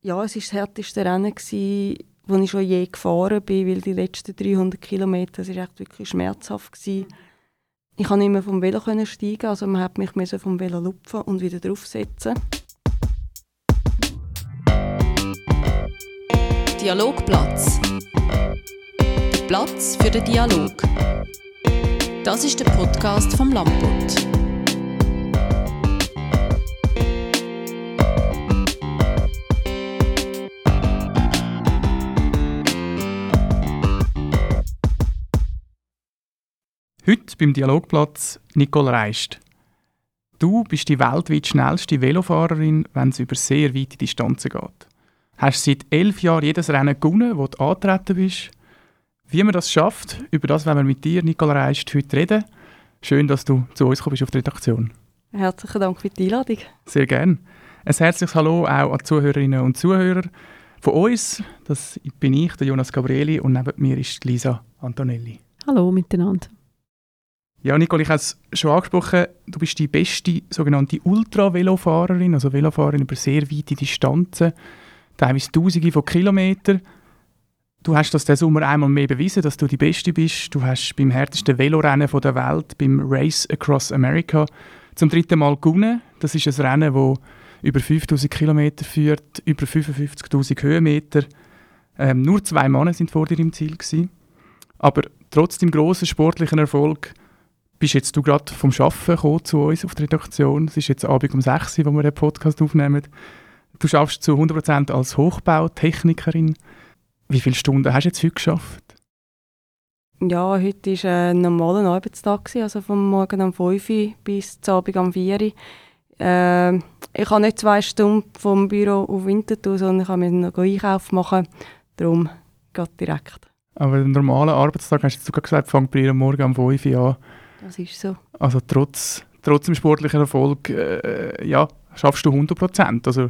Ja, es war das härteste Rennen, das ich schon je gefahren bin, weil die letzten 300 Kilometer das echt wirklich schmerzhaft waren. Ich konnte nicht mehr vom Velo steigen, also man hat mich vom Velo lupfen und wieder draufsetzen. Dialogplatz. Der Platz für den Dialog. Das ist der Podcast vom Lamport. Heute beim Dialogplatz Nicole Reist. Du bist die weltweit schnellste Velofahrerin, wenn es über sehr weite Distanzen geht. Hast seit elf Jahren jedes Rennen gewonnen, wo du antreten bist. Wie man das schafft, über das wollen wir mit dir, Nicole Reist, heute reden. Schön, dass du zu uns kommst auf die Redaktion. Herzlichen Dank für die Einladung. Sehr gerne. Ein herzliches Hallo auch an die Zuhörerinnen und Zuhörer von uns. Das bin ich, der Jonas Gabrieli, und neben mir ist Lisa Antonelli. Hallo miteinander. Ja, Nicole, ich habe es schon angesprochen, du bist die beste sogenannte Ultra-Velofahrerin, also Velofahrerin über sehr weite Distanzen, teilweise Tausende von Kilometern. Du hast das diesen Sommer einmal mehr bewiesen, dass du die Beste bist. Du hast beim härtesten Velorennen der Welt, beim Race Across America, zum dritten Mal gewonnen. Das ist ein Rennen, das über 5000 Kilometer führt, über 55.000 Höhenmeter. Ähm, nur zwei Männer sind vor dir im Ziel gewesen. Aber trotz dem grossen sportlichen Erfolg bist jetzt du gerade vom Arbeiten zu uns auf die Redaktion. Es ist jetzt Abend um 6 Uhr, wo wir den Podcast aufnehmen. Du schaffst zu 100% als Hochbautechnikerin. Wie viele Stunden hast du jetzt heute geschafft? Ja, heute war ein normaler Arbeitstag, also vom Morgen um 5 Uhr bis zum Abend um 4 Uhr. Äh, ich habe nicht zwei Stunden vom Büro auf Winterthur, sondern ich habe noch Einkauf machen. Darum geht direkt. Aber einen normalen Arbeitstag, hast du gesagt, fängt bei dir morgen um 5 Uhr an. Das ist so. Also trotz, trotz dem sportlichen Erfolg, äh, ja, schaffst du 100 Prozent. Also,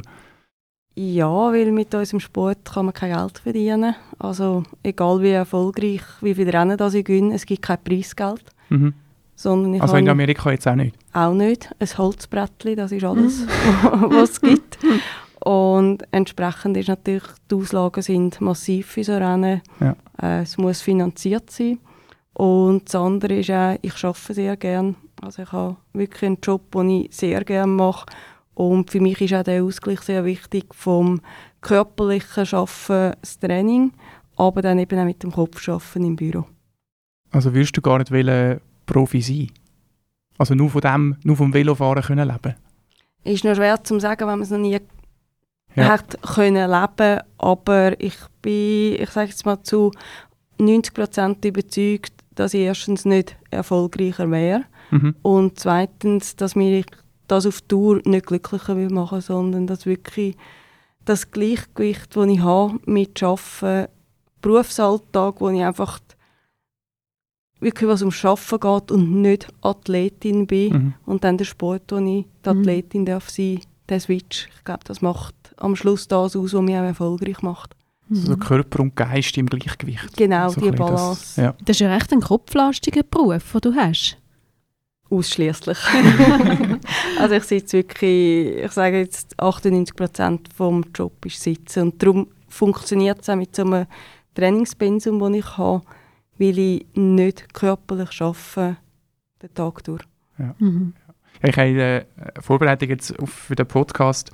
ja, weil mit unserem Sport kann man kein Geld verdienen. Also egal wie erfolgreich, wie viele Rennen das ich gewinne, es gibt kein Preisgeld. Mhm. Sondern ich also in Amerika jetzt auch nicht? Auch nicht. Ein Holzbrettchen, das ist alles, was es gibt. Und entsprechend ist natürlich, die Auslagen sind massiv für so Rennen. Ja. Äh, es muss finanziert sein. Und das andere ist auch, ich arbeite sehr gerne. Also ich habe wirklich einen Job, den ich sehr gerne mache. Und für mich ist auch der Ausgleich sehr wichtig vom körperlichen Arbeiten, das Training, aber dann eben auch mit dem Kopf arbeiten im Büro. Also würdest du gar nicht wollen, Profi sein? Also nur, von dem, nur vom Velofahren können leben? Ist noch schwer zu sagen, wenn man es noch nie ja. hat können leben, aber ich bin, ich sage jetzt mal zu 90 Prozent überzeugt, dass ich erstens nicht erfolgreicher wäre mhm. und zweitens, dass mir das auf Tour nicht glücklicher will machen, sondern dass wirklich das Gleichgewicht, das ich habe mit Arbeiten, Berufsalltag, wo ich einfach wirklich was um Arbeiten geht und nicht Athletin bin mhm. und dann der Sport, wo ich die mhm. Athletin mhm. darf sein, der Switch, ich glaube, das macht am Schluss das aus, was mich auch erfolgreich macht. Also Körper und Geist im Gleichgewicht. Genau, so die Balance. Das, ja. das ist ja recht ein kopflastiger Beruf, den du hast. Ausschließlich. also ich sitze wirklich, ich sage jetzt 98 Prozent vom Job ist sitzen und darum funktioniert es auch mit so einem Trainingspensum, das ich habe, weil ich nicht körperlich arbeite, den Tag durch. Ja. Mhm. Ich habe in der Vorbereitung jetzt für den Podcast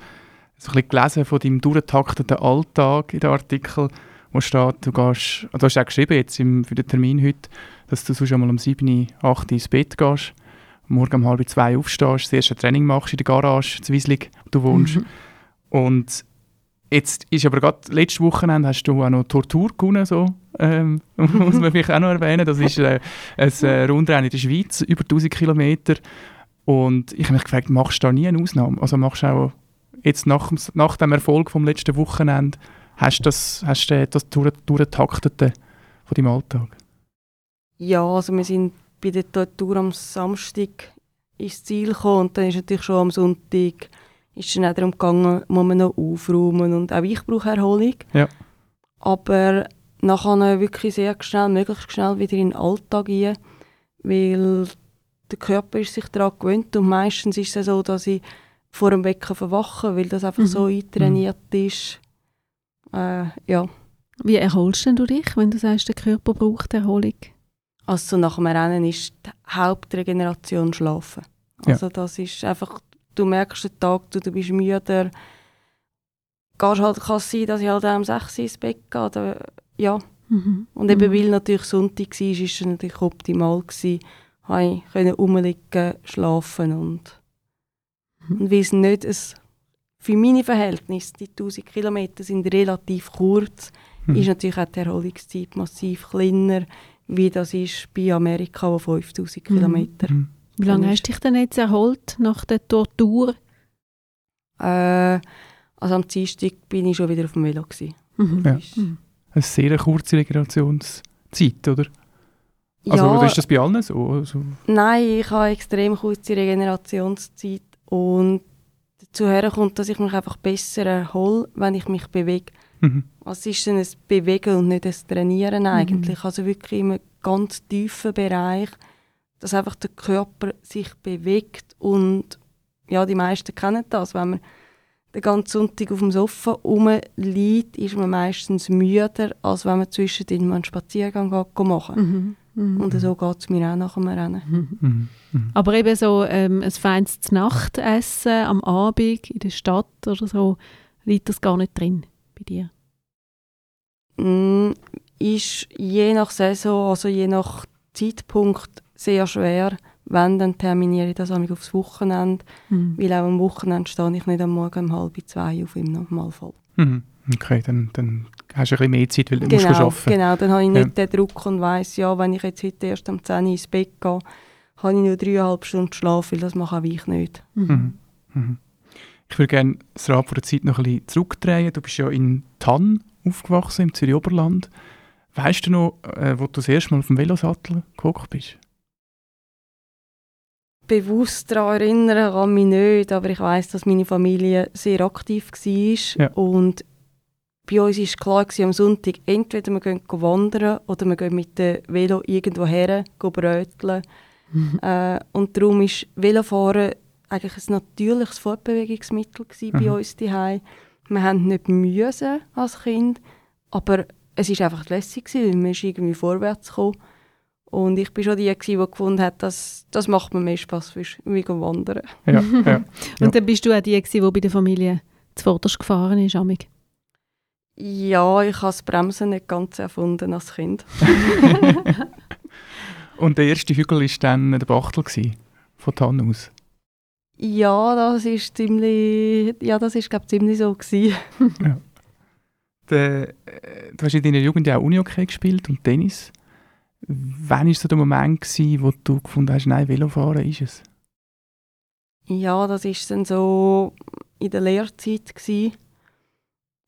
so ein bisschen gelesen von deinem durchtakteten Alltag in den Artikel, wo steht, du gehst, du hast auch geschrieben jetzt im, für den Termin heute, dass du sonst einmal um 7, 8 Uhr ins Bett gehst, morgen um halb zwei aufstehst, das erste Training machst in der Garage, in Wieslig, wo du wohnst. Mhm. Und jetzt ist aber gerade letztes Wochenende hast du auch noch Tortur gewonnen, so, ähm, muss man vielleicht auch noch erwähnen. Das ist äh, ein äh, Rundrennen in der Schweiz, über 1000 Kilometer. Und ich habe mich gefragt, machst du da nie eine Ausnahme? Also machst du auch jetzt nach, nach dem Erfolg vom letzten Wochenende, hast du das, hast du das durchgetaktete von deinem Alltag? Ja, also wir sind bei der Tour am Samstag ins Ziel gekommen und dann ist natürlich schon am Sonntag ist dann auch darum gegangen, muss man noch aufräumen und auch ich brauche Erholung. Ja. Aber nachher wirklich sehr schnell, möglichst schnell wieder in den Alltag rein, weil der Körper ist sich daran gewöhnt und meistens ist es so, dass ich vor dem Wecken verwachen, weil das einfach mhm. so eintrainiert ist, Äh, ja, Wie erholst denn du dich, wenn du sagst, der Körper braucht Erholung? also nach dem Rennen ist die Hauptregeneration Schlafen. Ja. Also das ist einfach, du merkst den Tag, du, du bist müde. Gehst halt, kann es sein, dass ich halt auch um 6 Uhr ins Bett gehe. Oder, ja, Mhm. und eben Mhm. weil natürlich Sonntag war, ist es natürlich optimal gewesen, habe ich können rumliegen, schlafen und, Mhm. und weil es nicht ein, für meine Verhältnisse, die 1000 Kilometer sind relativ kurz, Mhm. ist natürlich auch die Erholungszeit massiv kleiner, wie das ist bei Amerika, wo 5000 Mhm. Kilometer. Mhm. Wie lange hast du dich denn jetzt erholt nach der Tortur? Äh, also am Dienstag bin ich schon wieder auf dem Velo. Gewesen. Mhm. Ja. Ist- Mhm. Eine sehr kurze Regenerationszeit, oder? Also Ja, oder ist das bei allen so? Also, nein, ich habe extrem kurze Regenerationszeit und dazu kommt, dass ich mich einfach besser erhole, wenn ich mich bewege. mhm. Es ist dann ein Bewegen und nicht ein Trainieren eigentlich. Also wirklich in einem ganz tiefen Bereich, dass einfach der Körper sich bewegt und ja, die meisten kennen das, wenn man den ganzen Sonntag auf dem Sofa rumliegt, ist man meistens müder, als wenn man zwischendrin mal einen Spaziergang geht machen. Mhm. Mhm. Und so geht es mir auch nach dem Rennen. Mhm. Mhm. Mhm. Aber eben so ähm, ein feines Nachtessen am Abend in der Stadt oder so, liegt das gar nicht drin bei dir? Mm, ist je nach Saison, also je nach Zeitpunkt sehr schwer. Wenn, dann terminiere ich das aufs Wochenende, Mhm. weil auch am Wochenende stehe ich nicht am Morgen um halb zwei auf im Normalfall. Mhm. Okay, dann, dann hast du ein bisschen mehr Zeit, weil du musst Genau, arbeiten genau, dann habe ich Ja. nicht den Druck und weiss, ja, wenn ich jetzt heute erst um 10 Uhr ins Bett gehe, habe ich nur dreieinhalb Stunden Schlaf, weil das mache auch ich nicht. Mhm. Mhm. Ich würde gerne das Rad von der Zeit noch ein bisschen zurückdrehen. Du bist ja in Tann aufgewachsen, im Zürich Oberland. Weißt du noch, äh, wo du das erste Mal auf dem Velosattel gehockt bist? bewusst daran erinnern kann mich nicht, aber ich weiß, dass meine Familie sehr aktiv war. Ja. Und bei uns war klar, gewesen, am Sonntag, entweder wir gehen wandern oder wir gehen mit dem Velo irgendwo her, bröteln. Mhm. Äh, und darum war Velofahren eigentlich ein natürliches Fortbewegungsmittel gewesen bei Mhm. uns daheim. Wir haben nicht müssen als Kind, aber es war einfach lässig, gewesen, weil man ist irgendwie vorwärts gekommen. Und ich war schon die, gewesen, die gefunden hat, dass das macht mir mehr Spass, wie wandern. Ja, ja. Und dann bist du auch die, gewesen, die bei der Familie zuvorderst gefahren ist, Amig. Ja, ich habe das Bremsen nicht ganz erfunden als Kind. Und der erste Hügel war dann der Bachtel gewesen, von Tann aus. Ja, das ist ziemlich, ja, das ist glaube ziemlich so gewesen. Der, äh, du hast in deiner Jugend ja auch Unihockey gespielt und Tennis. Wann war so der Moment, gewesen, wo du gefunden hast, nein, Velofahren ist es? Ja, das ist dann so in der Lehrzeit gsi,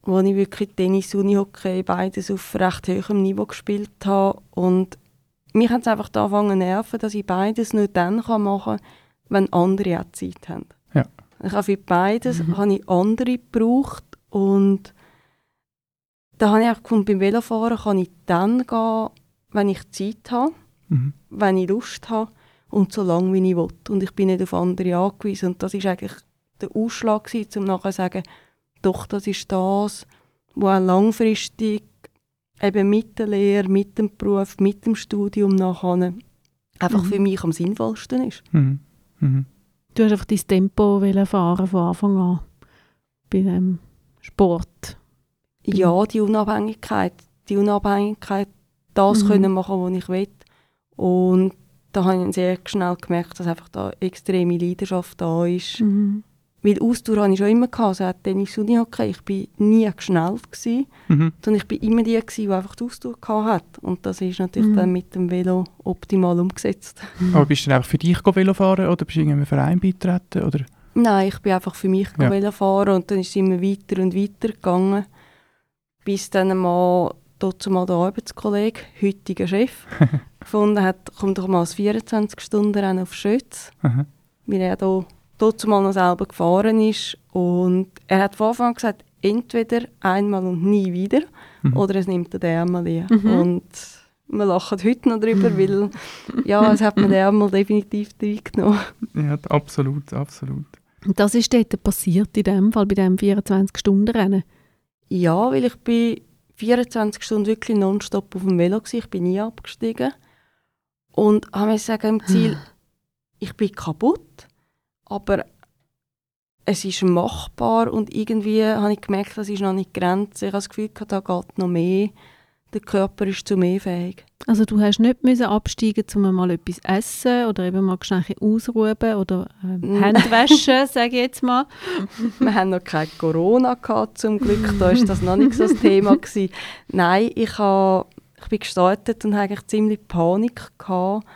wo ich wirklich Tennis, Unihockey, beides auf recht hohem Niveau gespielt habe und mich hat es einfach angefangen zu nerven, dass ich beides nur dann machen kann, wenn andere auch Zeit haben. Ja. Ich habe für beides Mhm. habe ich andere gebraucht und da habe ich auch gefunden, beim Velofahren kann ich dann gehen, wenn ich Zeit habe Mhm. wenn ich Lust habe und so lange wie ich will. Und ich bin nicht auf andere angewiesen. Und das war eigentlich der Ausschlag, gewesen, um nachher zu sagen, doch, das ist das, was auch langfristig eben mit der Lehre, mit dem Beruf, mit dem Studium nachher einfach Mhm. für mich am sinnvollsten ist. Mhm. Mhm. Du hast einfach dein Tempo fahren von Anfang an bei dem Sport. Ja, die Unabhängigkeit, die Unabhängigkeit, das Mhm. können machen, was ich will. Und da habe ich dann sehr schnell gemerkt, dass einfach da extreme Leidenschaft da ist. Mhm. Weil Ausdauer hatte ich schon immer. Gehabt. Also auch Tennis und Hockey. Ich war nie geschnellt, gewesen, Mhm. sondern ich war immer die, gewesen, die einfach die Ausdauer hatte. Und das ist natürlich Mhm. dann mit dem Velo optimal umgesetzt. Aber bist du dann einfach für dich go Velofahren oder bist du in einem Verein beitreten? Oder? Nein, ich bin einfach für mich Ja. ja. fahren und dann ist es immer weiter und weiter gegangen, bis dann mal dort mal der Arbeitskollege, heutiger Chef, gefunden hat, komm doch mal als 24-Stunden-Rennen auf Schütz, weil er da dort mal noch selber gefahren ist und er hat von Anfang an gesagt, entweder einmal und nie wieder Mhm. oder es nimmt den Ärmel ein. Mhm. Und wir lachen heute noch drüber, weil ja, es hat mir den Ärmel definitiv reingenommen. Ja, absolut, absolut. Und das ist dort passiert, in dem Fall, bei diesem 24-Stunden-Rennen. Ja, weil ich bin 24 Stunden wirklich nonstop auf dem Velo gewesen. Ich bin nie abgestiegen. Und habe mir sagen im Ziel, ich bin kaputt, aber es ist machbar und irgendwie habe ich gemerkt, das ist noch nicht die Grenze. Ich habe das Gefühl, da geht noch mehr. Der Körper ist zu mehr fähig. Also du hast nicht müssen absteigen, um mal etwas essen oder eben mal schnell ausruhen oder ähm, Hände waschen, sage ich jetzt mal. Wir haben noch kein Corona gehabt, zum Glück. Da war das noch nicht so das Thema gewesen. Nein, ich, habe, ich bin gestartet und hatte eigentlich ziemlich Panik gehabt,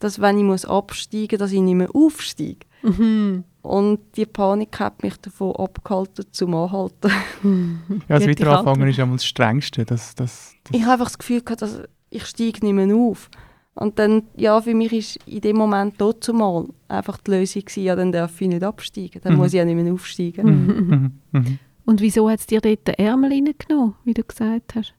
dass wenn ich muss absteigen muss, dass ich nicht mehr aufsteige. Mhm. Und die Panik hat mich davon abgehalten, zum Anhalten. Ja, das Wiederanfangen ist einmal das Strengste. Das, das, das, Ich habe einfach das Gefühl gehabt, dass ich steige nicht mehr auf. Und dann, ja, für mich ist in dem Moment dort zumal einfach die Lösung gewesen, ja, dann darf ich nicht absteigen. Dann Mhm. muss ich ja nicht mehr aufsteigen. Mhm. mhm, mhm. Und wieso hat es dir dort den Ärmel reingenommen, wie du gesagt hast?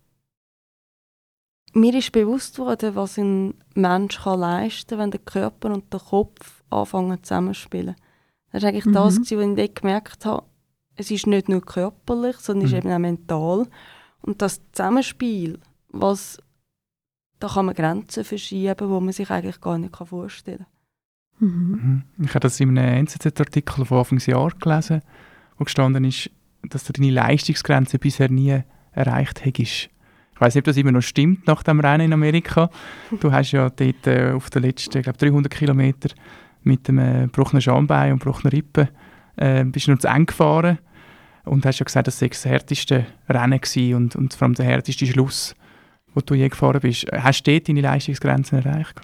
Mir ist bewusst worden, was ein Mensch kann leisten kann, wenn der Körper und der Kopf anfangen zusammenzuspielen. Das war eigentlich Mhm. das, gewesen, was ich dort gemerkt habe. Es ist nicht nur körperlich, sondern es Mhm. ist eben auch mental. Und das Zusammenspiel, was, da kann man Grenzen verschieben, die man sich eigentlich gar nicht vorstellen kann. Mhm. Mhm. Ich habe das in einem NZZ-Artikel von Anfangsjahr gelesen, wo gestanden ist, dass du deine Leistungsgrenze bisher nie erreicht hättest. Ich weiß nicht, ob das immer noch stimmt nach dem Rennen in Amerika. Du hast ja dort äh, auf den letzten, ich glaube 300 Kilometer mit dem äh, gebrochenen Schambein und gebrochenen Rippen äh, bist du noch zu eng gefahren und hast ja gesagt, das sei das härteste Rennen gewesen und, und vor allem der härteste Schluss, wo du je gefahren bist. Hast du dort deine Leistungsgrenzen erreicht?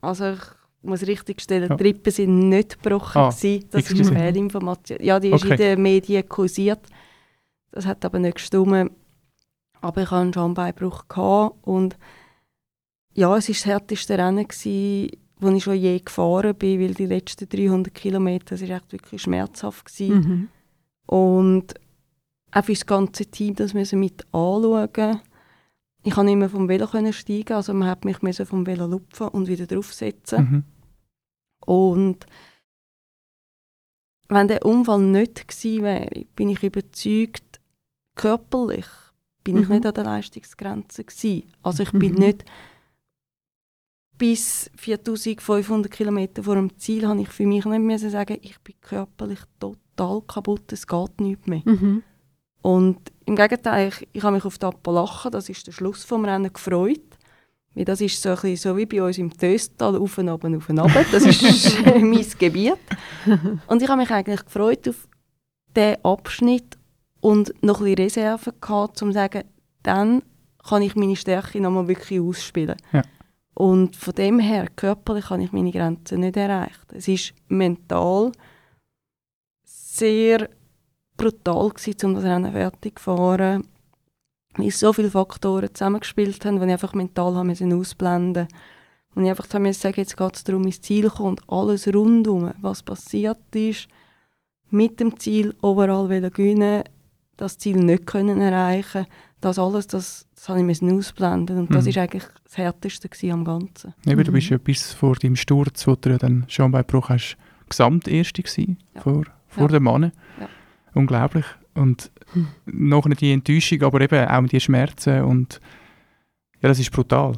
Also ich muss richtig stellen, Ja. die Rippen sind nicht gebrochen. Ah, gewesen. Das ist eine Fehlinformation. Ja, die ist Okay. in den Medien kursiert. Das hat aber nicht gestimmt. Aber ich hatte einen Schambeinbruch. Und ja, es war das härteste Rennen, gewesen, wo ich schon je gefahren bin, weil die letzten 300 Kilometer, das war echt wirklich schmerzhaft. Gewesen. Mhm. Und auch für das ganze Team das müssen mit anschauen. Ich konnte nicht mehr vom Velo steigen, also man hat mich vom Velo lupfen und wieder draufsetzen. Mhm. Und wenn der Unfall nicht gewesen wäre, bin ich überzeugt, körperlich bin ich Mhm. nicht an der Leistungsgrenze gewesen. Also ich bin Mhm. nicht bis 4500 Kilometer vor dem Ziel habe ich für mich nicht müssen sagen, ich bin körperlich total kaputt, es geht nicht mehr. Mhm. Und im Gegenteil, ich, ich habe mich auf die Appalachen, das ist der Schluss vom Rennen, gefreut. Weil das ist so, ein bisschen so wie bei uns im Töstal, auf und ab und auf und ab. Das ist mein Gebiet. Und ich habe mich eigentlich gefreut auf diesen Abschnitt und noch ein bisschen Reserve gehabt, um zu sagen, dann kann ich meine Stärke nochmal wirklich ausspielen. Ja. Und von dem her, körperlich habe ich meine Grenzen nicht erreicht. Es ist mental sehr brutal gewesen, um das Rennen fertig zu fahren. Weil so viele Faktoren zusammengespielt haben, die ich einfach mental ausblenden Und ich einfach sagen, jetzt geht es darum, ins Ziel kommen und alles rundum, was passiert ist, mit dem Ziel overall gewinnen, das Ziel nicht können erreichen, das alles, das, das habe ich müssen ausblenden und das Mhm. ist eigentlich das Härteste am Ganzen. Eben, du Mhm. bist ja bis vor deinem Sturz, wo du ja dann Schambeinbruch hast, Gesamterste gewesen, Ja. vor, vor Ja. den Mannen. Ja. Unglaublich. Und Hm. nachher die Enttäuschung, aber eben auch die Schmerzen und ja, das ist brutal.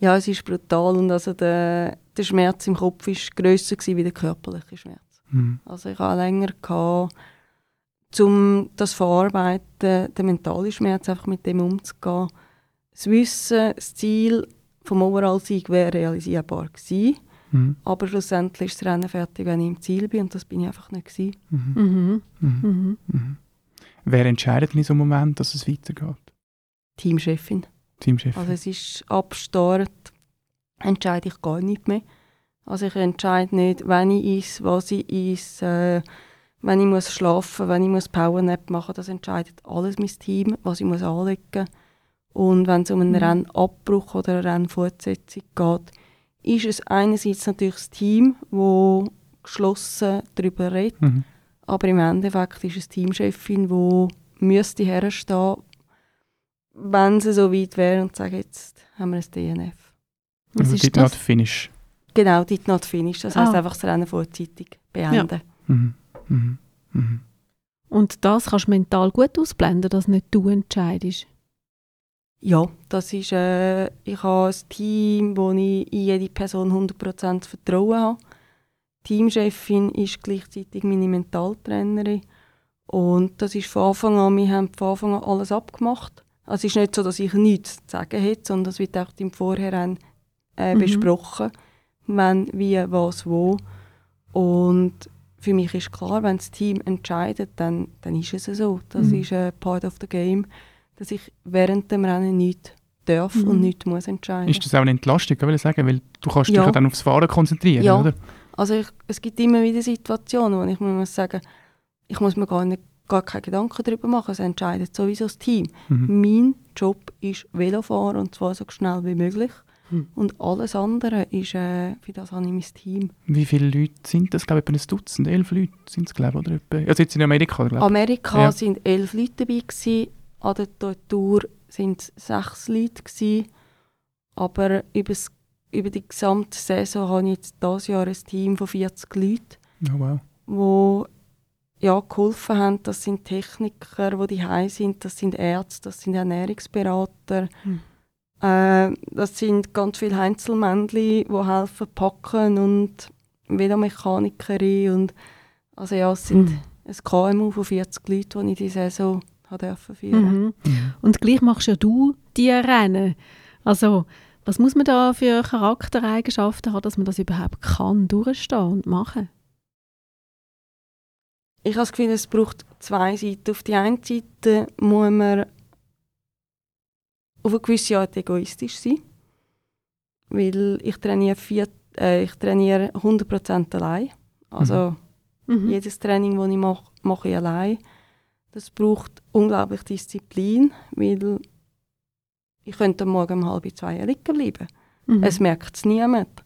Ja, es ist brutal und also der, der Schmerz im Kopf war grösser gewesen wie der körperliche Schmerz. Mhm. Also ich hatte länger, gehabt, um das verarbeiten, den mentalen Schmerz einfach mit dem umzugehen. Das Wissen, das Ziel vom Overall-Sieg wäre realisierbar gewesen, Mhm. aber schlussendlich ist das Rennen fertig, wenn ich im Ziel bin und das bin ich einfach nicht gewesen. Mhm. Mhm. Mhm. Mhm. Mhm. Wer entscheidet in so einem Moment, dass es weitergeht? Teamchefin. Teamchef. Also es ist ab Start entscheide ich gar nicht mehr. Also ich entscheide nicht, wenn ich esse, was ich esse, äh, wenn ich muss schlafen, wenn ich muss Powernap machen, das entscheidet alles mein Team, was ich muss anlegen. Und wenn es um einen Mhm. Rennabbruch oder eine Rennfortsetzung geht, ist es einerseits natürlich das Team, wo geschlossen darüber redet, mhm. aber im Endeffekt ist es die Teamchefin, die müsste herstehen, wenn sie so weit wäre und sagen, jetzt haben wir ein DNF. Was Also did das? not finish. Genau, did not finish. Das Ah. einfach das Rennen vorzeitig beenden. Mhm. Mhm. Mhm. Und das kannst du mental gut ausblenden, dass nicht du entscheidest. Ja, das ist, äh, ich habe ein Team, wo ich in jede Person 100% Vertrauen habe. Die Teamchefin ist gleichzeitig meine Mentaltrainerin. Und das ist von Anfang an, wir haben von Anfang an alles abgemacht. Also es ist nicht so, dass ich nichts zu sagen hätte, sondern das wird auch im Vorhinein äh, Mhm. besprochen, wenn, wie, was, wo. Und für mich ist klar, wenn das Team entscheidet, dann, dann ist es so. Das Mhm. ist ein part of the game, dass ich während dem Rennen nichts darf Mhm. und nichts muss entscheiden. Ist das auch eine Entlastung, will ich sagen? Weil du kannst dich Ja. ja dann aufs Fahren konzentrieren, Ja. oder? Also ich, es gibt immer wieder Situationen, wo ich mir muss sagen, ich muss mir gar, nicht, gar keine Gedanken darüber machen, es entscheidet sowieso das Team. Mhm. Mein Job ist Velofahren und zwar so schnell wie möglich. Hm. Und alles andere ist, äh, für das habe ich mein Team. Wie viele Leute sind das? Ich glaube, etwa ein Dutzend, elf Leute sind es, glaube ich, oder? Etwa. Also jetzt in Amerika, glaube ich. Amerika Ja. sind elf Leute dabei gewesen, an der Tour sind es sechs Leute gewesen. Aber übers, über die gesamte Saison habe ich jetzt dieses Jahr ein Team von 40 Leuten. Oh, wow. wo ja, geholfen haben. Das sind Techniker, die die sind, das sind Ärzte, das sind Ernährungsberater. Hm. Äh, das sind ganz viele Einzelmännchen, die helfen packen und Velomechanikerin und also ja, es sind Hm. ein KMU von 40 Leuten, die ich diese Saison dürfen führen. Mhm. Mhm. Und gleich machst ja du die Rennen. Also, was muss man da für Charaktereigenschaften haben, dass man das überhaupt kann, durchstehen und machen? Ich habe das Gefühl, es braucht zwei Seiten. Auf die einen Seite muss man auf eine gewisse Art egoistisch sein. Weil ich trainiere, vier, äh, ich trainiere 100% allein. Also Mhm. jedes Training, das ich mache, mache ich allein. Das braucht unglaublich Disziplin, weil ich könnte am Morgen um halb zwei liegen bleiben. Mhm. Es merkt es niemand.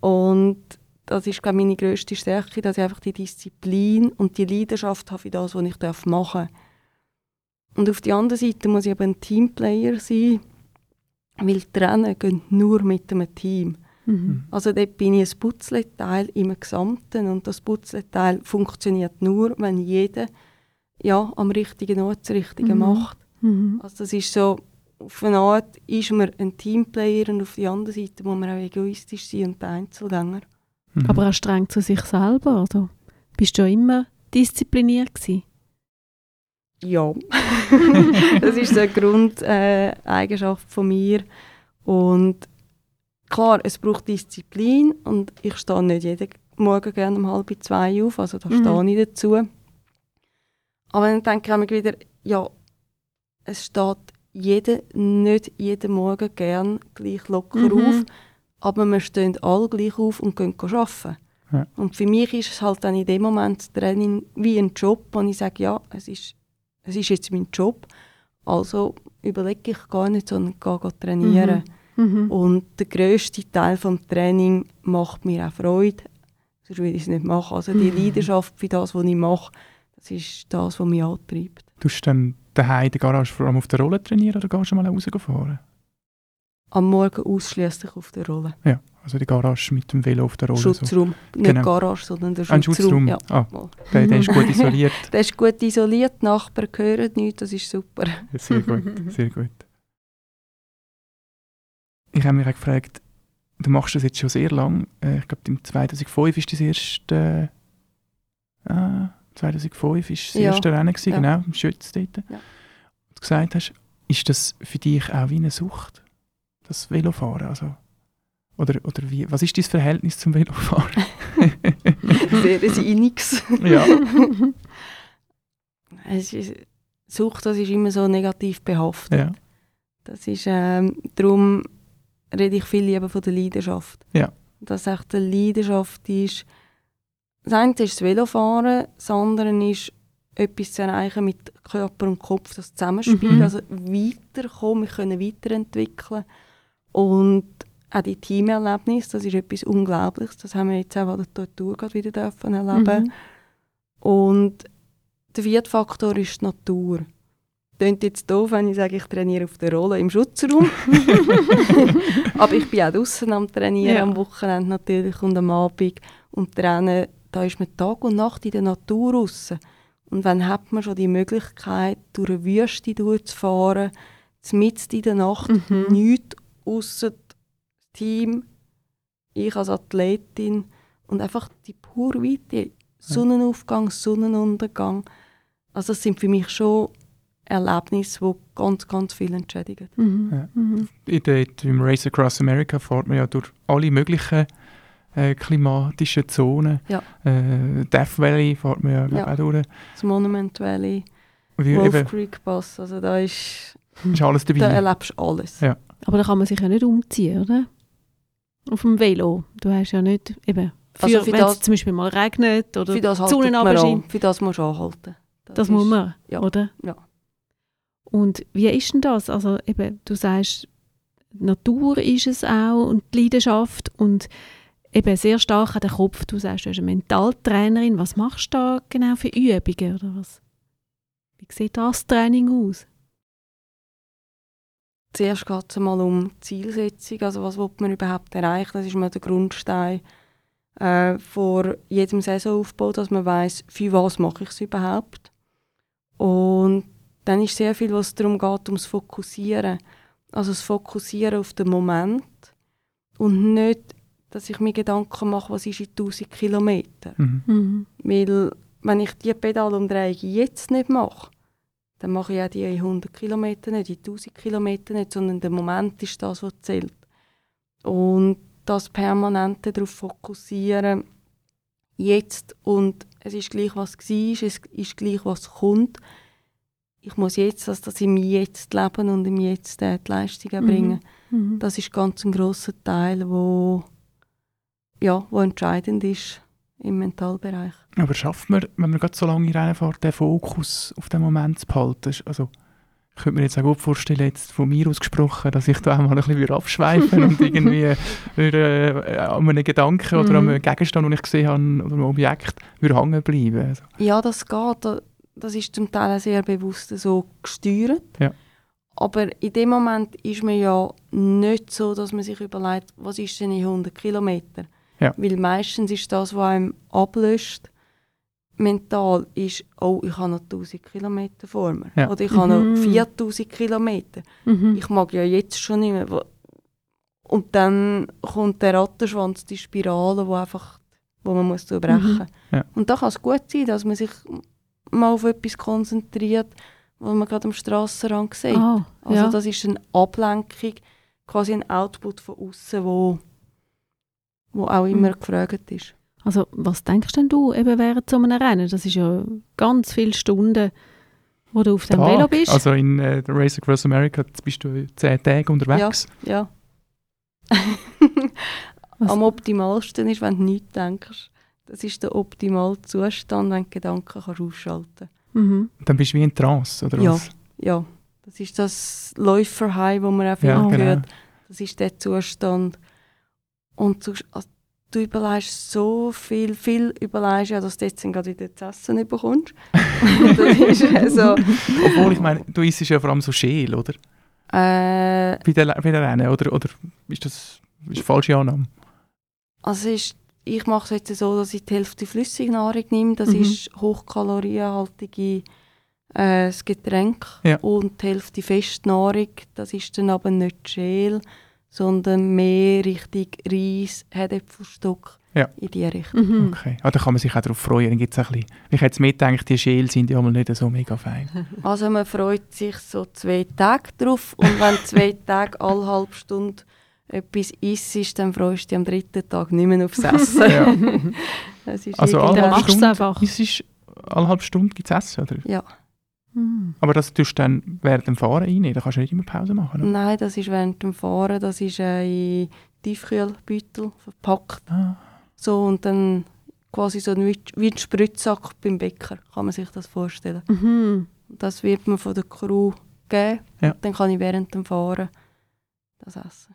Und das ist glaube ich, meine grösste Stärke, dass ich einfach die Disziplin und die Leidenschaft habe für das, was ich darf machen Und auf der anderen Seite muss ich aber ein Teamplayer sein, weil die Rennen gehen nur mit einem Team. Mhm. Also dort bin ich ein Putzleteil im Gesamten und das Putzleteil funktioniert nur, wenn jeder ja, am richtigen Ort das Richtige Mhm. macht. Mhm. Also das ist so, auf eine Art ist man ein Teamplayer und auf der anderen Seite muss man auch egoistisch sein und der Einzelgänger. Mhm. Aber auch streng zu sich selber. Also, bist du immer diszipliniert gewesen? Ja, das ist so eine Grundeigenschaft äh, von mir. Und klar, es braucht Disziplin und ich stehe nicht jeden Morgen gerne um halb zwei auf, also da Mhm. stehe ich dazu. Aber dann denke ich wieder, ja, es steht jeder, nicht jeden Morgen gern gleich locker Mhm. auf, aber wir stehen alle gleich auf und gehen arbeiten. Ja. Und für mich ist es halt dann in dem Moment Training wie ein Job, wo ich sage, ja, es ist, es ist jetzt mein Job, also überlege ich gar nicht, sondern gehe, gehe trainieren. Mhm. Und der grösste Teil des Training macht mir auch Freude, sonst würde ich es nicht machen. Also die Mhm. Leidenschaft für das, was ich mache, das ist das, was mich antreibt. Du dann daheim in der Garage vor allem auf der Rolle trainieren oder gehst du mal rausfahren? Am Morgen ausschließlich auf der Rolle. Ja, also die Garage mit dem Velo auf der Rolle. So. Schutzraum. Nicht Genau. Garage, sondern der Ein Schutzraum. Schutzraum. Ja. Ah, der, der ist gut isoliert. Der ist gut isoliert, Nachbarn hören nichts, das ist super. Sehr gut, sehr gut. Ich habe mich auch gefragt, du machst das jetzt schon sehr lang. Äh, Ich glaube, im 2005 ist das erste. Äh, ah, 2005 ist das Ja. erste Rennen gewesen, Ja. genau, im Schütz dort. Ja. Du gesagt hast, ist das für dich auch wie eine Sucht, das Velofahren? Also, oder, oder wie, was ist dein Verhältnis zum Velofahren? Sehr ein Inniges. ja. Es ist, Sucht, das ist immer so negativ behaftet. ja. Das ist, ähm, darum rede ich viel lieber von der Leidenschaft. Ja. Dass echt die Leidenschaft ist, das eine ist das Velofahren, das andere ist, etwas zu erreichen mit Körper und Kopf, das Zusammenspiel, Mhm. also weiterkommen, wir können weiterentwickeln. Und auch die Teamerlebnis, das ist etwas Unglaubliches, das haben wir jetzt auch an der Tortur gerade wieder dürfen erleben. Mhm. Und der vierte Faktor ist die Natur. Klingt jetzt doof, wenn ich sage, ich trainiere auf der Rolle im Schutzraum. Aber ich bin auch draußen am Trainieren, Ja. am Wochenende natürlich und am Abend. Und Rennen, da ist man Tag und Nacht in der Natur raus. Und wann hat man schon die Möglichkeit, durch eine Wüste durchzufahren, mitten in der Nacht, Mhm. nichts außer Team, ich als Athletin und einfach die pure Weite, Sonnenaufgang, Sonnenuntergang. Also das sind für mich schon Erlebnisse, die ganz, ganz viel entschädigen. Mhm. Ja. Mhm. In der, Im Race Across America fährt man ja durch alle möglichen äh, klimatischen Zonen. Ja. Äh, Death Valley fährt man ja, glaub, Ja. auch durch. Das Monument Valley, Wie, Wolf eben, Creek Pass, also da ist, ist alles dabei. da erlebst du alles. Ja. Aber da kann man sich ja nicht umziehen, oder? Auf dem Velo. Du hast ja nicht eben. Für, Also für wenn es das- zum Beispiel mal regnet oder Für das die Sonne runterscheint. Für das musst du anhalten. Das muss ist- man, ja. oder? Ja. Und wie ist denn das? Also eben, du sagst, Natur ist es auch und die Leidenschaft und eben sehr stark an den Kopf. Du sagst, du bist eine Mentaltrainerin. Was machst du da genau für Übungen oder was? Wie sieht das Training aus? Zuerst geht es mal um die Zielsetzung, also was will man überhaupt erreichen. Das ist mal der Grundstein äh, vor jedem Saisonaufbau, dass man weiß, für was mache ich es überhaupt. Und dann ist sehr viel, was darum geht, ums Fokussieren. Also das Fokussieren auf den Moment und nicht, dass ich mir Gedanken mache, was ist in 1000 Kilometern. Mhm. Mhm. Weil wenn ich die Pedalumdrehung jetzt nicht mache, dann mache ich auch die 100 Kilometer nicht, die 1000 Kilometer nicht, sondern der Moment ist das, was zählt. Und das permanente darauf fokussieren, jetzt und es ist gleich, was war, es ist gleich, was kommt. Ich muss jetzt, dass das im Jetzt leben und im Jetzt äh, die Leistung erbringen. Mhm. Das ist ganz ein grosser Teil, wo, ja, wo entscheidend ist im Mentalbereich. Aber schafft man, wenn man gerade so lange Rennen fährt, den Fokus auf den Moment zu behalten? Also, ich könnte mir jetzt auch gut vorstellen, jetzt von mir aus gesprochen, dass ich da auch mal ein bisschen abschweifen und irgendwie würde, äh, an einem Gedanken oder an Mhm. einem Gegenstand, den ich gesehen habe, oder einem Objekt, würde hängen bleiben. Also, Ja, das geht. Da- Das ist zum Teil sehr bewusst so gesteuert. Ja. Aber in dem Moment ist man ja nicht so, dass man sich überlegt, was ist denn in 100 Kilometer? Ja. Weil meistens ist das, was einem ablöst, mental ist, oh, ich habe noch 1000 Kilometer vor mir. Ja. Oder ich habe Mhm. noch 4000 Kilometer. Mhm. Ich mag ja jetzt schon nicht mehr. Und dann kommt der Rattenschwanz, die Spirale, wo einfach, wo man muss durchbrechen muss. Ja. Und da kann es gut sein, dass man sich mal auf etwas konzentriert, was man gerade am Strassenrand sieht. Ah, Also ja. das ist eine Ablenkung, quasi ein Output von außen, wo, wo auch immer Mhm. gefragt ist. Also was denkst denn du eben während so einem Rennen? Das ist ja ganz viele Stunden, wo du auf dem Tag. Velo bist. Also in äh, der Race Across America bist du zehn Tage unterwegs. Ja. Was- Am optimalsten ist, wenn du nichts denkst. Das ist der optimale Zustand, wenn du Gedanken kannst ausschalten mhm. Dann bist du wie in Trance, oder Ja. was? Ja, das ist das Läuferhigh, wo man auch viel Ja, genau. hört. Das ist der Zustand. Und du, also, du überlegst so viel, viel überlegst ja, dass du jetzt gerade wieder zu essen bekommst. das ist also, Obwohl, ich meine, du isst ja vor allem so Schäl, oder? äh, Bei den, bei den Rennen, oder, oder ist das ist eine falsche Annahme? also ist, ich mache es jetzt so, dass ich die Hälfte Flüssignahrung nehme. Das Mhm. ist hochkalorienhaltige äh, das Getränk. Ja. Und die Hälfte Festnahrung, das ist dann aber nicht Schäl, sondern mehr Richtung Reis, Herdäpfelstock, Ja. in die Richtung. Mhm. Okay. Ah, da kann man sich auch darauf freuen. Dann gibt's ein bisschen, ich hätte mir gedacht, die Schäl sind ja mal nicht so mega fein. Also man freut sich so zwei Tage drauf und wenn zwei Tage alle halbe Stunde etwas isst, dann freust du dich am dritten Tag nicht mehr aufs Essen. Ja. Das ist Also alle halbe Stunde alle halbe Stunde gibt es Essen, oder? Ja, Mhm. Aber das tust du dann während dem Fahren rein, da kannst du nicht immer Pause machen. Oder? nein, das ist während dem Fahren, das ist äh, in Tiefkühlbeutel verpackt. Ah, So, und dann quasi so wie, wie ein Spritzsack beim Bäcker, kann man sich das vorstellen. Mhm. Das wird mir von der Crew geben. Ja. Dann kann ich während dem Fahren das essen.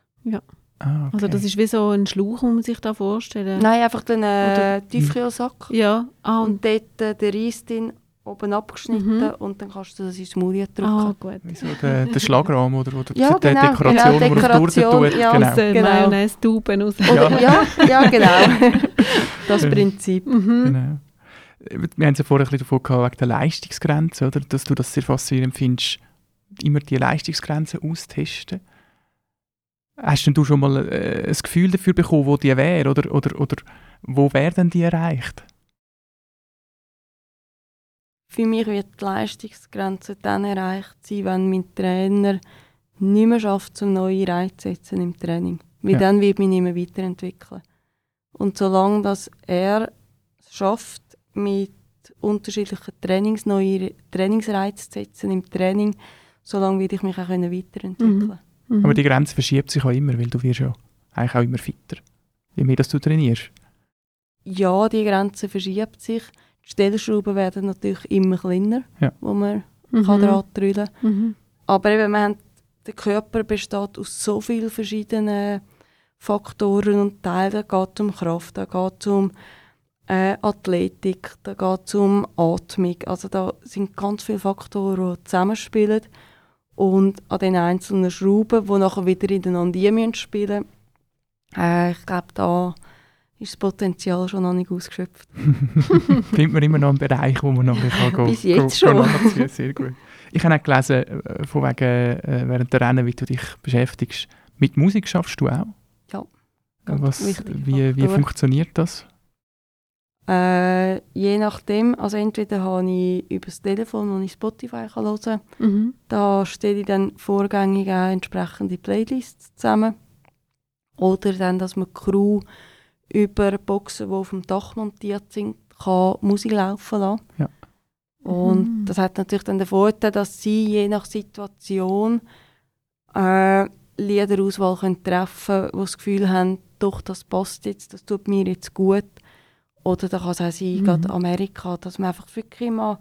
ah, okay. Also das ist wie so ein Schlauch, muss man sich da vorstellen. Nein, einfach den äh, Tiefkühlsack. Ja, ah, und, Und dort äh, der Reis drin, oben abgeschnitten Mhm. und dann kannst du das ins Smoothie drücken. ah gut. Wie so der, der Schlagrahmen oder, oder Ja, die genau, Dekoration, genau, man Dekoration, tut. ja. Genau. Aus genau. Mayonnaise-Tuben raus. Oder, ja. ja, genau. das Ja. Prinzip. Mhm. Genau. wir haben es ja vorher ein bisschen davon gehabt, wegen der Leistungsgrenze, oder? dass du das sehr faszinierend findest, immer die Leistungsgrenze austesten. Hast denn du schon mal äh, ein Gefühl dafür bekommen, wo die wäre oder, oder, oder wo werden die erreicht? Für mich wird die Leistungsgrenze dann erreicht sein, wenn mein Trainer nicht mehr schafft, um neue Reize zu setzen im Training. Weil Ja. dann wird mich nicht mehr weiterentwickeln. Und solange dass er es schafft, mit unterschiedlichen Trainings neue Trainingsreize zu setzen im Training, solange werde ich mich auch können weiterentwickeln Mhm. Aber die Grenze verschiebt sich auch immer, weil du wirst ja eigentlich auch immer fitter, je mehr dass du trainierst. Ja, die Grenze verschiebt sich. Die Stellschrauben werden natürlich immer kleiner, Ja. wo man Mhm. kann dran drüllen Mhm. Aber eben, wir haben, der Körper besteht aus so vielen verschiedenen Faktoren und Teilen. Da geht es um Kraft, da geht es um äh, Athletik, da geht es um Atmung. Also da sind ganz viele Faktoren, die zusammenspielen. Und an den einzelnen Schrauben, die nachher wieder ineinander ein müssen spielen äh, ich glaube, da ist das Potenzial schon noch nicht ausgeschöpft. Findet man immer noch einen Bereich, wo man noch ein bisschen kann Bis jetzt go- schon. go. Sehr gut. Ich habe auch gelesen, äh, von wegen, äh, während der Rennen, wie du dich beschäftigst. Mit Musik schaffst du auch? Ja, Was, wie, wie funktioniert das? Äh, je nachdem, also entweder habe ich über das Telefon, wo ich Spotify kann hören kann, Mhm. da stelle ich dann vorgängig auch entsprechende Playlists zusammen. Oder dann, dass man die Crew über Boxen, die auf dem Dach montiert sind, kann Musik laufen lassen. Ja. Und Mhm. das hat natürlich dann den Vorteil, dass sie je nach Situation äh, Liederauswahl können treffen können, die das Gefühl haben, doch, das passt jetzt, das tut mir jetzt gut. Oder da kann es auch sein, Mhm. gerade Amerika, dass man einfach wirklich mal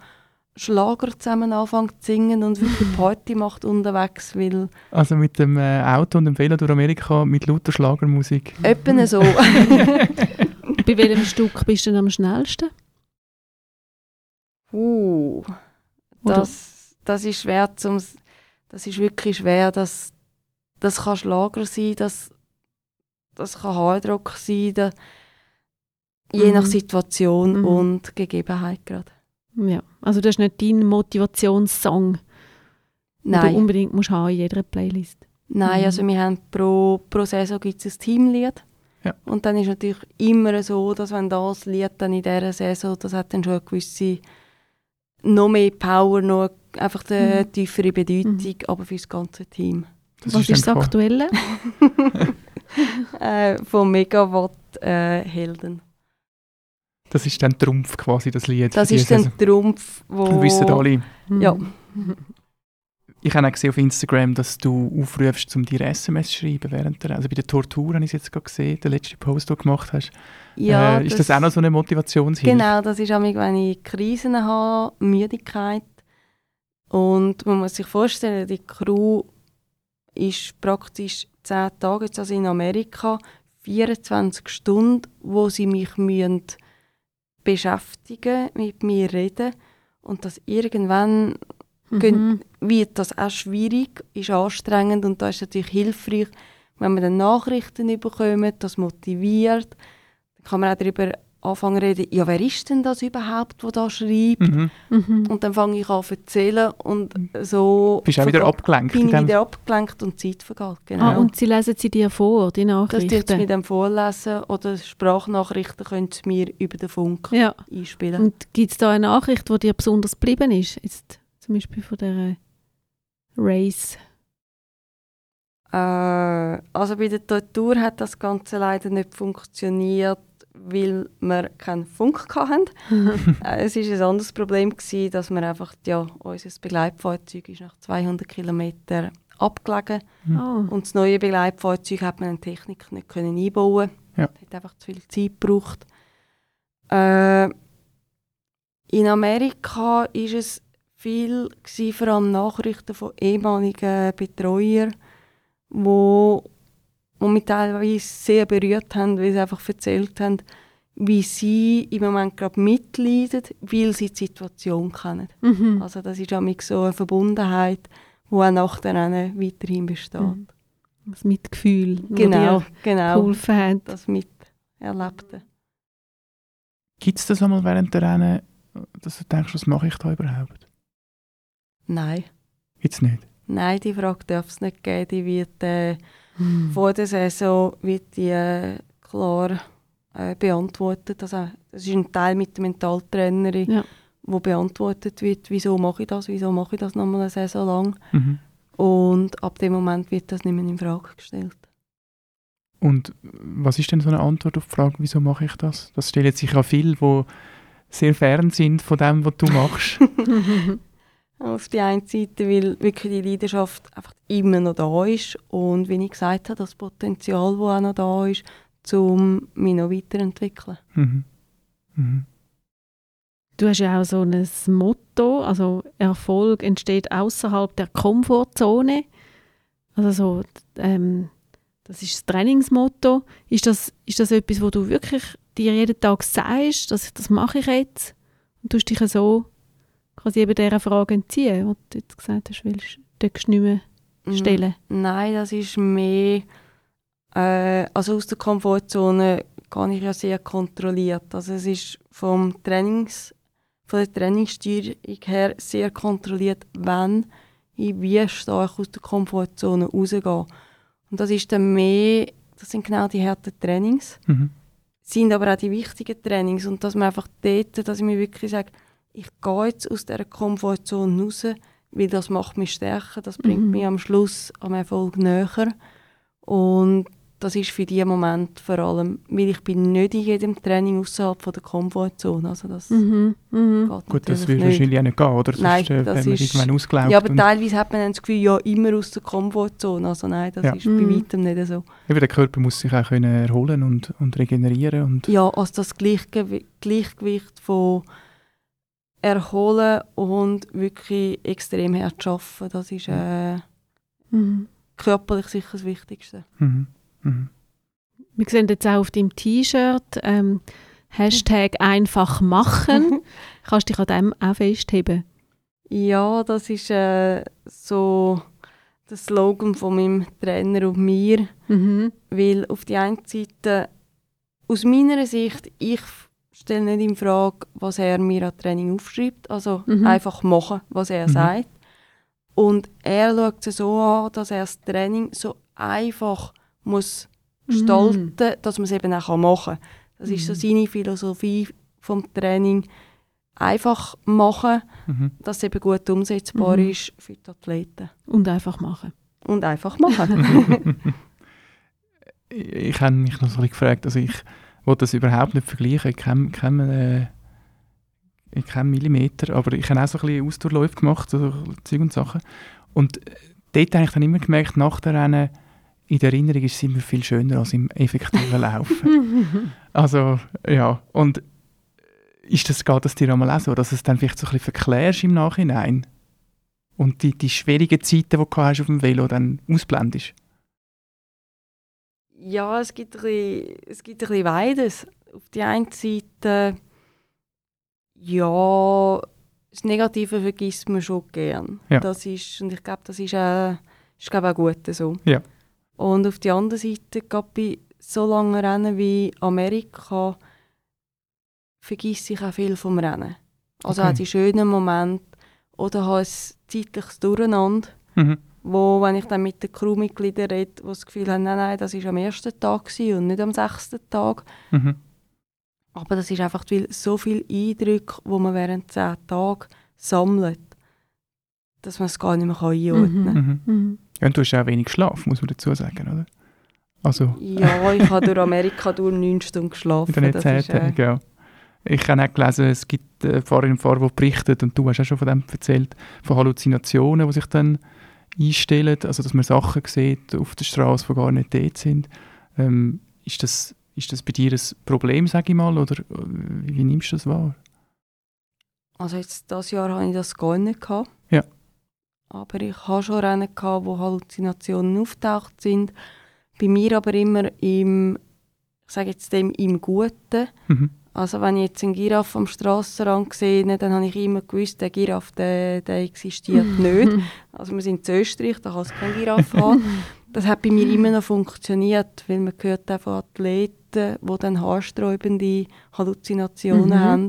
Schlager zusammen anfängt zu singen und wirklich Party macht unterwegs, weil Also mit dem äh, Auto und dem Velo durch Amerika mit lauter Schlagermusik. etwa so. Bei welchem Stück bist du denn am schnellsten? uh, das, das ist schwer zum, das ist wirklich schwer, das, das kann Schlager sein, das, das kann Hardrock sein, da, je Mhm. nach Situation Mhm. und Gegebenheit gerade. Ja, also das ist nicht dein Motivationssong, den du Nein, unbedingt musst haben in jeder Playlist. nein Mhm. also wir haben pro, pro Saison gibt es ein Teamlied. Ja. Und dann ist natürlich immer so, dass wenn das Lied dann in dieser Saison, das hat dann schon eine gewisse, noch mehr Power, noch einfach eine Mhm. tiefere Bedeutung, aber für das ganze Team. Das Was ist das Aktuelle? äh, von Megawatt äh, Helden. Das ist dann Trumpf quasi, das Lied. Das ist dann Trumpf, wo... Das wissen alle. Ja. Ich habe auch gesehen auf Instagram, dass du aufrufst, um dir SMS zu schreiben während der, also bei der Tortur habe ich es jetzt gerade gesehen, der letzte Post, den du gemacht hast. Ja, äh, ist das, auch noch so eine Motivationshilfe? Genau, das ist auch, wenn ich Krisen habe, Müdigkeit. Und man muss sich vorstellen, die Crew ist praktisch 10 Tage, jetzt also in Amerika, 24 Stunden, wo sie mich müssen beschäftigen, mit mir reden. Und das irgendwann Mhm. wird das auch schwierig, ist anstrengend und da ist natürlich hilfreich, wenn man dann Nachrichten bekommt, das motiviert. Dann kann man auch darüber anfangen zu reden, ja, wer ist denn das überhaupt, der da schreibt? Mhm. Mhm. Und dann fange ich an zu erzählen und so Bist auch wieder abgelenkt. bin in ich wieder abgelenkt und Zeit vergeht. Genau. Ah, und sie lesen sie dir vor, die das tut sie Nachrichten? mir dann vorlesen oder Sprachnachrichten können sie mir über den Funk ja. einspielen. Und gibt es da eine Nachricht, die dir besonders geblieben ist? Jetzt zum Beispiel von der Race. Äh, also bei der Tortur hat das Ganze leider nicht funktioniert, weil wir keinen Funk hatten. äh, es war ein anderes Problem, gewesen, dass wir einfach, ja, unser Begleitfahrzeug ist nach 200 Kilometern abgelegen Mhm. Oh. und das neue Begleitfahrzeug hat man in die Technik nicht können einbauen. Ja. Es hat einfach zu viel Zeit gebraucht. Äh, in Amerika ist es viel gewesen, vor allem Nachrichten von ehemaligen Betreuern, wo, wo mich teilweise sehr berührt haben, weil sie einfach erzählt haben, wie sie im Moment gerade mitleiden, weil sie die Situation kennen. Mhm. Also das ist auch so eine Verbundenheit, die auch nach der Rennen weiterhin besteht. Mhm. Das Mitgefühl, das Genau, dir genau. geholfen hat. Das Miterlebte. Gibt es das einmal während der Rennen, dass du denkst, was mache ich da überhaupt? Nein. Jetzt nicht. Nein, die Frage darf es nicht geben. Die wird äh, Hm. vor der Saison wird die, äh, klar äh, beantwortet. Also, das ist ein Teil mit der Mentaltrainerin, Ja. wo beantwortet wird, wieso mache ich das, wieso mache ich das nochmal eine Saison lang. Mhm. Und ab dem Moment wird das nicht mehr in Frage gestellt. Und was ist denn so eine Antwort auf die Frage, wieso mache ich das? Das stellen sich ja viele, die sehr fern sind von dem, was du machst. Auf die einen Seite, weil wirklich die Leidenschaft einfach immer noch da ist und wie ich gesagt habe, das Potenzial, das auch noch da ist, um mich noch weiterzuentwickeln. mhm. Mhm. Du hast ja auch so ein Motto, also Erfolg entsteht außerhalb der Komfortzone. Also so, ähm, das ist das Trainingsmotto. Ist das, ist das etwas, wo du wirklich dir jeden Tag sagst, dass das mache ich jetzt? Und du dich so quasi eben dieser Frage entziehen, die du jetzt gesagt hast, willst du nicht mehr Mhm. stellen? Nein, das ist mehr. Äh, also aus der Komfortzone gehe ich ja sehr kontrolliert. Also es ist vom Trainings, von der Trainingssteuerung her sehr kontrolliert, wann ich wie stark aus der Komfortzone rausgehe. Und das ist dann mehr, das sind genau die harten Trainings, Mhm. sind aber auch die wichtigen Trainings. Und dass man einfach dort, dass ich mir wirklich sage, ich gehe jetzt aus dieser Komfortzone raus, weil das macht mich stärker, das bringt Mhm. mich am Schluss am Erfolg näher. Und das ist für diesen Moment vor allem, weil ich bin nicht in jedem Training außerhalb von der Komfortzone. Also das Mhm. Mhm. geht Gut, das würde wahrscheinlich auch nicht gehen, oder? Sonst Nein, äh, das wäre man ist- irgendwann ausgelaugt. Ja, aber und teilweise hat man dann das Gefühl, ja, immer aus der Komfortzone. Also nein, das Ja. ist Mhm. bei weitem nicht so. eben, der Körper muss sich auch können erholen und, und regenerieren. Und, Ja, also das Gleichgew Gleichgewicht von erholen und wirklich extrem hart arbeiten, das ist äh, Mhm. körperlich sicher das Wichtigste. mhm. Mhm. Wir sehen jetzt auch auf deinem T-Shirt ähm, Hashtag einfach machen. Kannst du dich an dem auch festheben? Ja, das ist äh, so der Slogan von meinem Trainer und mir, Mhm. weil auf die einen Seite, aus meiner Sicht, ich stelle nicht in Frage, was er mir an Training aufschreibt, also Mhm. einfach machen, was er Mhm. sagt. Und er schaut es so an, dass er das Training so einfach muss gestalten, dass man es eben auch machen kann. Das ist so Mhm. seine Philosophie vom Training. Einfach machen, Mhm. dass es eben gut umsetzbar Mhm. ist für die Athleten. Und einfach machen. Und einfach machen. ich habe mich noch so gefragt, also ich will das überhaupt nicht vergleichen, in keinem, keinem, äh, in keinem Millimeter, aber ich habe auch so ein bisschen Ausdauerläufe gemacht, so Zeug und Sachen. Und äh, dort habe ich dann immer gemerkt, nach der Rennen, in der Erinnerung ist es immer viel schöner als im effektiven Laufen. Also, ja, und äh, ist das, geht das dir einmal auch so, dass du es dann vielleicht so ein bisschen verklärst im Nachhinein? Und die, die schwierigen Zeiten, die du auf dem Velo, dann ausblendest? Ja, es gibt, ein bisschen, es gibt ein bisschen beides. Auf die einen Seite, ja, das Negative vergisst man schon gern. Ja. Das ist, und ich glaube, das ist, äh, ist glaube auch gut so. Ja. Und auf der anderen Seite, gerade bei so langen Rennen wie Amerika, vergesse ich auch viel vom Rennen. Also Okay. auch die schönen Momente oder habe ein zeitliches Durcheinander, Mhm. Wo, wenn ich dann mit den Crewmitgliedern rede, die das Gefühl haben, nein, nein, das war am ersten Tag und nicht am sechsten Tag. Mhm. Aber das ist einfach weil so viele Eindrücke, die man während zehn Tagen sammelt, dass man es gar nicht mehr einordnen kann. Mhm. Mhm. Ja, und du hast auch wenig Schlaf, muss man dazu sagen, oder? Also, Ja, ich habe durch Amerika durch neun Stunden geschlafen. Das ist, äh, ja. Ich habe auch gelesen, es gibt äh, Fahrerinnen und Fahrer, die berichten, und du hast auch schon von dem erzählt, von Halluzinationen, die sich dann einstellen, also dass man Sachen sieht auf der Straße, die gar nicht dort sind. Ähm, ist, das, ist das bei dir ein Problem, sage ich mal, oder äh, wie, wie nimmst du das wahr? Also jetzt dieses Jahr hatte ich das gar nicht. Gehabt. Ja. Aber ich hatte schon Rennen, gehabt, wo Halluzinationen auftaucht sind. Bei mir aber immer im, ich sage jetzt dem, im Guten. Mhm. Also wenn ich jetzt einen Giraffe am Strassenrand sehe, dann habe ich immer gewusst, der Giraffe, der, der existiert nicht. Also wir sind in Österreich, da kann es keinen Giraffe haben. Das hat bei mir immer noch funktioniert, weil man hört auch von Athleten, die dann haarsträubende Halluzinationen Mhm. haben,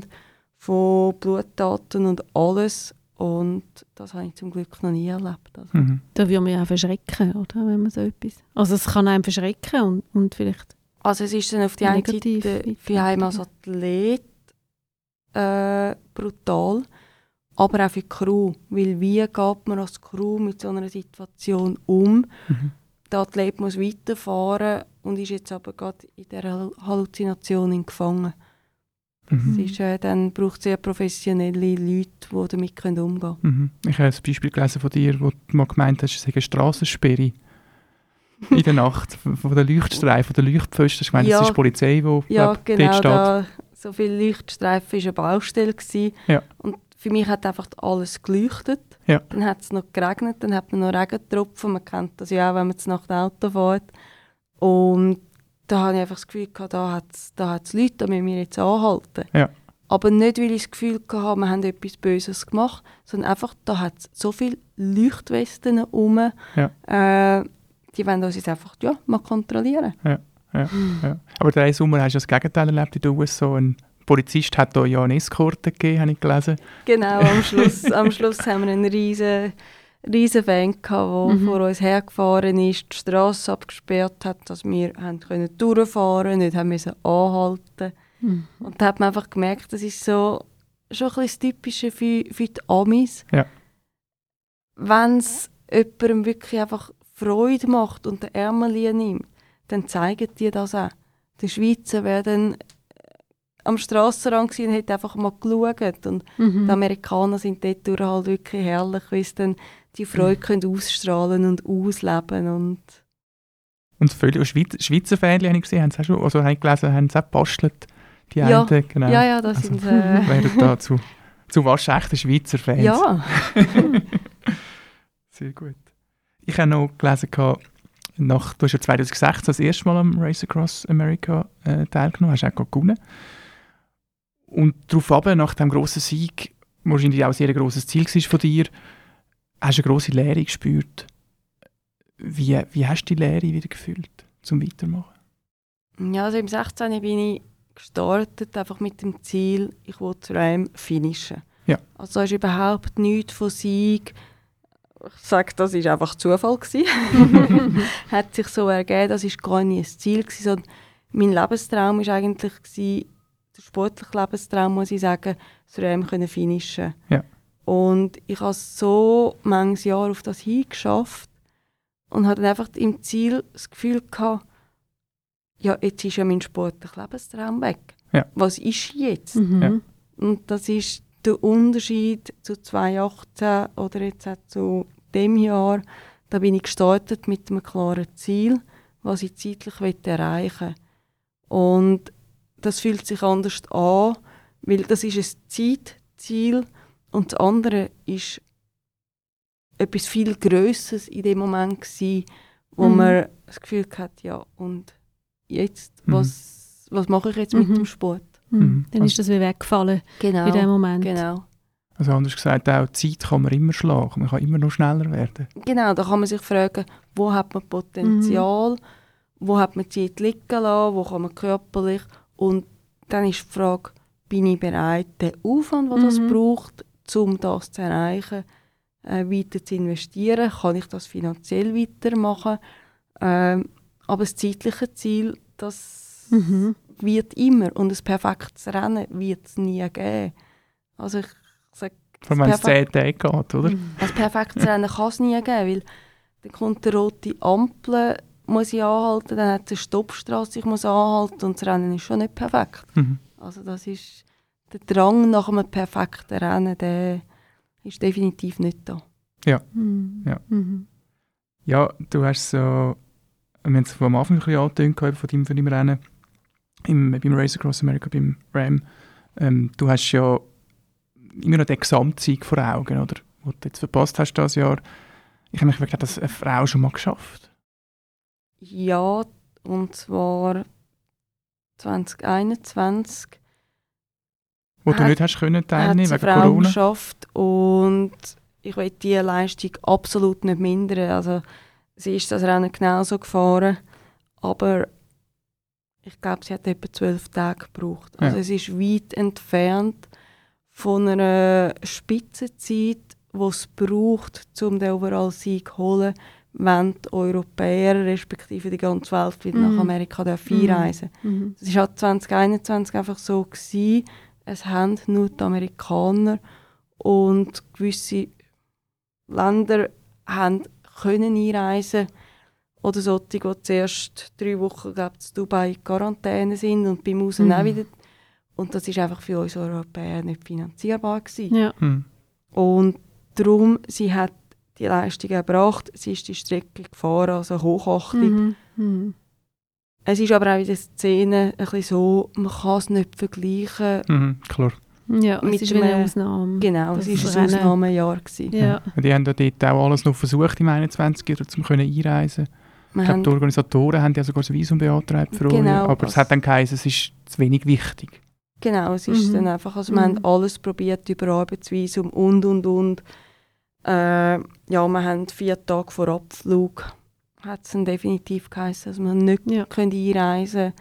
von Blutdaten und alles. Und das habe ich zum Glück noch nie erlebt. Also. Mhm. Da würde man ja auch verschrecken, oder? Wenn man so etwas... Also es kann einem verschrecken und, und vielleicht... Also es ist dann auf die eine Seite für einen als Athlet äh, brutal, aber auch für die Crew. Weil wie geht man als Crew mit so einer Situation um? Mhm. Der Athlet muss weiterfahren und ist jetzt aber gerade in dieser Halluzination gefangen. Mhm. Es ist, äh, dann braucht es sehr professionelle Leute, die damit können umgehen Mhm. Ich habe ein Beispiel gelesen von dir, wo du mal gemeint hast, es sei eine Strassensperre in der Nacht von der Leuchtstreifen, von der Leuchtpfosten. Ich meine, Ja. das ist die Polizei, die Ja, glaub, genau. dort steht. Da, so viele Leuchtstreifen war eine Baustelle. Gewesen. Ja. Und für mich hat einfach alles geleuchtet. Ja. Dann hat es noch geregnet, dann hat man noch Regentropfen. Man kennt das ja auch, wenn man nach dem Auto fährt. Und da habe ich einfach das Gefühl, gehabt, da hat es da hat's Leute, da müssen wir jetzt anhalten. Ja. Aber nicht, weil ich das Gefühl hatte, wir haben etwas Böses gemacht, sondern einfach, da hat es so viele Leuchtwesten rum. Ja. Äh, die wollen uns jetzt einfach ja, mal kontrollieren. Ja. Aber diesen Sommer hast du das Gegenteil erlebt in den USA. Ein Polizist hat da ja eine Eskorte gegeben, habe ich gelesen. Genau, am Schluss, am Schluss haben wir einen riesen, riesen Van gehabt, der Mhm. vor uns hergefahren ist, die Straße abgesperrt hat, dass wir haben können durchfahren nicht haben müssen anhalten. Mhm. Und da hat man einfach gemerkt, das ist so schon ein bisschen das Typische für, für die Amis. Ja. Wenn es jemandem wirklich einfach Freude macht und den Ärmel nimmt, dann zeigen die das auch. Die Schweizer werden am Strassenrand gewesen und hat einfach mal geschaut. Und Mhm. die Amerikaner sind dort halt wirklich herrlich, weil sie dann die Freude können ausstrahlen und ausleben. Und Und viele Schweiz Schweizer Fans, habe ich gesehen, haben es auch schon, also habe ich gelesen, haben es auch gebastelt. Die Ja. einen, genau. ja, ja, das Also, sind äh, Wären da zu, zu waschechten Schweizer Fans. ja. Sehr gut. Ich habe noch gelesen, nach, du hast ja 2016 das erste Mal am Race Across America äh, teilgenommen, hast auch gerade gewonnen. Und darauf nach dem grossen Sieg, wahrscheinlich auch ein sehr grosses Ziel war von dir, hast du eine grosse Leere gespürt. Wie, wie hast du die Leere wieder gefühlt, zum Weitermachen? Ja, also im 16. bin ich gestartet, einfach mit dem Ziel, ich will zu einem finishen. Ja. Also da ist überhaupt nichts von Sieg. Ich sage, das ist einfach Zufall gewesen. Hat sich so ergeben, das ist gar nicht ein Ziel gewesen, sondern mein Lebenstraum ist eigentlich gewesen, der sportliche Lebenstraum, muss ich sagen, zu einem können finishen. Ja. Und ich habe so manches Jahr auf das hingeschafft und hatte dann einfach im Ziel das Gefühl gehabt, ja, jetzt ist ja mein sportlicher Lebenstraum weg. Ja. Was ist jetzt? Mhm. Ja. Und das ist der Unterschied zu 2018 oder jetzt auch zu dem Jahr. Da bin ich gestartet mit einem klaren Ziel, was ich zeitlich erreichen will. Und das fühlt sich anders an, weil das ist ein Zeitziel und das andere ist etwas viel Größeres in dem Moment gewesen, wo Mhm. man das Gefühl hat, ja und jetzt, Mhm. was, was mache ich jetzt mit Mhm. dem Sport? Mhm. Mhm. Dann ist das wie weggefallen Genau. in dem Moment. Genau. Also anders gesagt, auch Zeit kann man immer schlagen, man kann immer noch schneller werden. Genau, da kann man sich fragen, wo hat man Potenzial, wo hat man Zeit liegen lassen, wo kann man körperlich und dann ist die Frage, bin ich bereit, den Aufwand, den das Mhm. braucht, um das zu erreichen, äh, weiter zu investieren, kann ich das finanziell weitermachen, ähm, aber das zeitliche Ziel, das Mhm. Wird immer und ein perfektes Rennen wird es nie geben. Also ich sage, Vor allem, wenn es Perfekt. 10 Tage geht, oder? Mhm. ein perfektes Rennen kann es nie geben, weil dann kommt eine rote Ampel, muss ich anhalten, dann hat es eine Stoppstraße, ich muss anhalten und das Rennen ist schon nicht perfekt. Mhm. Also das ist, der Drang nach einem perfekten Rennen, der ist definitiv nicht da. Mhm. Ja. Mhm. Ja, du hast so, wir haben es am Anfang ein bisschen angetönt von deinem, von deinem Rennen im, beim Race Across America, beim RAM. Ähm, du hast ja immer noch den Gesamtsieg vor Augen, oder? Den du jetzt verpasst hast das Jahr. Ich habe mich gefragt, hat das eine Frau schon mal geschafft? Ja, und zwar 2021 Wo du nicht hast können teilnehmen wegen Frau Corona? geschafft und ich will diese Leistung absolut nicht mindern. Also sie ist das Rennen genauso gefahren, aber ich glaube, sie hat etwa zwölf Tage gebraucht. Also Ja. es ist weit entfernt von einer Spitzenzeit, die es braucht, um den Overall-Sieg zu holen, wenn die Europäer respektive die ganze Welt wieder Mhm. nach Amerika dürfen einreisen Mhm. Es war halt 2021 einfach so, gewesen, es haben nur die Amerikaner und gewisse Länder haben können einreisen oder solche, die zuerst drei Wochen glaub, in Dubai in Quarantäne sind und beim Raus Mhm. auch wieder. Und das ist einfach für uns Europäer nicht finanzierbar gewesen. Ja. Hm. Und darum, sie hat die Leistung erbracht, sie ist die Strecke gefahren, also Hochachtung. Mhm. Mhm. Es ist aber auch in der Szene ein bisschen so, man kann es nicht vergleichen. Mhm, klar. Ja, es Mit ist wie eine einem- Ausnahme. Genau, Das es war ein. Ausnahmejahr. Gewesen. Ja. Die haben ja dort auch alles noch versucht im 21. um zu können einreisen. Wir Ich glaube, haben, die Organisatoren haben ja sogar das Visum beantragt für Genau, euch, aber es hat dann geheißen, es ist zu wenig wichtig. genau, es ist Mhm. dann einfach, also Mhm. wir haben alles probiert über Arbeitsvisum und, und, und. Äh, ja, wir haben vier Tage vor Abflug, hat es dann definitiv geheißen, dass wir nicht Ja. können einreisen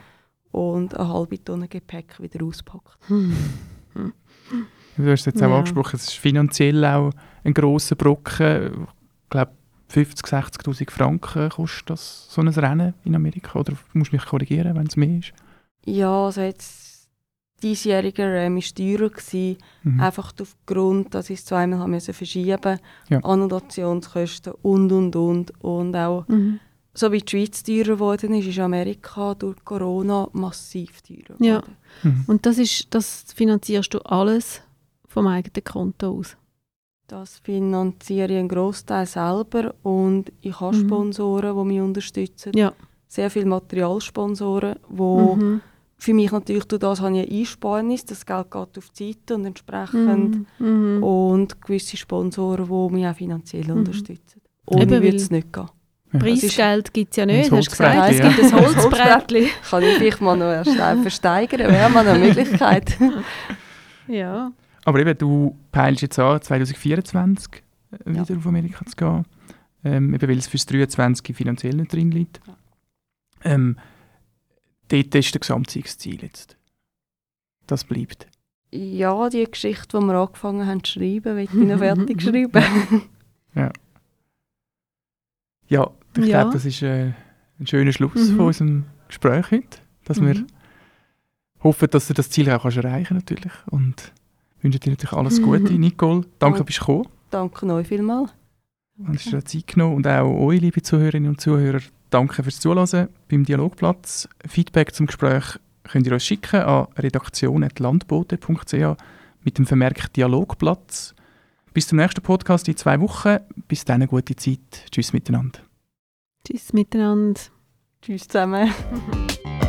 und eine halbe Tonne Gepäck wieder auspackt. Hm. Du hast es jetzt auch Ja. angesprochen, es ist finanziell auch ein grosser Brocken. Ich glaube, 50.000, 60'000 Franken kostet das, so ein Rennen in Amerika. Oder du musst mich korrigieren, wenn es mehr ist. Ja, also jetzt, diesjähriger Ram war teurer, gewesen, Mhm. einfach aufgrund, dass ich es zweimal haben müssen verschieben Ja. Annotationskosten und, und, und. Und auch, Mhm. so wie die Schweiz teurer geworden ist, ist Amerika durch Corona massiv teurer Ja. geworden. Mhm. Und das, ist, das finanzierst du alles vom eigenen Konto aus? Das finanziere ich einen Großteil selber und ich habe Mhm. Sponsoren, die mich unterstützen. Ja. Sehr viele Materialsponsoren, wo Mhm. für mich natürlich durch das habe ich eine Einsparnis, das Geld geht auf die Seite und entsprechend Mhm. Mhm. und gewisse Sponsoren, die mich auch finanziell Mhm. unterstützen. Ohne Eben, würde es nicht gehen. Preisgeld gibt es ja nicht, hast du gesagt. Es Holzbrettli, gibt ein ja. Holzbrettli. Kann ich vielleicht mal noch erst versteigern, wäre mal eine Möglichkeit. ja. Aber eben, du peilst jetzt an, 2024 äh, Ja. wieder auf Amerika zu gehen. Ähm, eben weil es fürs 23 finanziell nicht drin liegt. Ja. Ähm, dort ist das Gesamtsiegziel jetzt. Das bleibt. ja, die Geschichte, die wir angefangen haben zu schreiben, will ich noch fertig schreiben. Ja, ich Ja. glaube, das ist äh, ein schöner Schluss Mhm. von unserem Gespräch heute. Dass wir Mhm. hoffen, dass du das Ziel auch kannst erreichen natürlich. Und wünsche dir natürlich alles Gute. Nicole. Danke, Danke. bist du gekommen. Danke euch vielmals. Hast dir Zeit genommen. Und auch euch, liebe Zuhörerinnen und Zuhörer, danke fürs Zuhören beim Dialogplatz. Feedback zum Gespräch könnt ihr uns schicken an redaktion.landbote.ch mit dem Vermerk Dialogplatz. Bis zum nächsten Podcast in zwei Wochen. Bis dann eine gute Zeit. Tschüss miteinander. Tschüss miteinander. Tschüss zusammen.